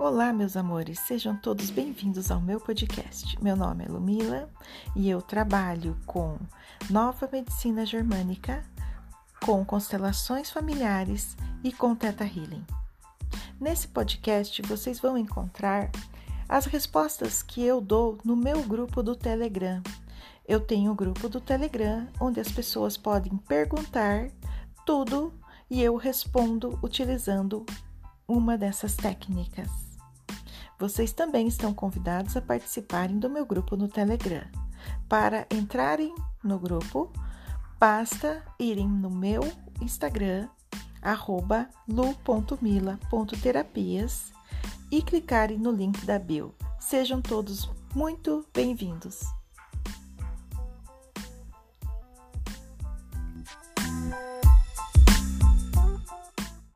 Olá, meus amores, sejam todos bem-vindos ao meu podcast. Meu nome é Lumila e eu trabalho com nova medicina germânica, com constelações familiares e com Teta Healing. Nesse podcast vocês vão encontrar as respostas que eu dou no meu grupo do Telegram. Eu tenho um grupo do Telegram onde as pessoas podem perguntar tudo e eu respondo utilizando uma dessas técnicas. Vocês também estão convidados a participarem do meu grupo no Telegram. Para entrarem no grupo, basta irem no meu Instagram, lu.mila.terapias e clicarem no link da bio. Sejam todos muito bem-vindos!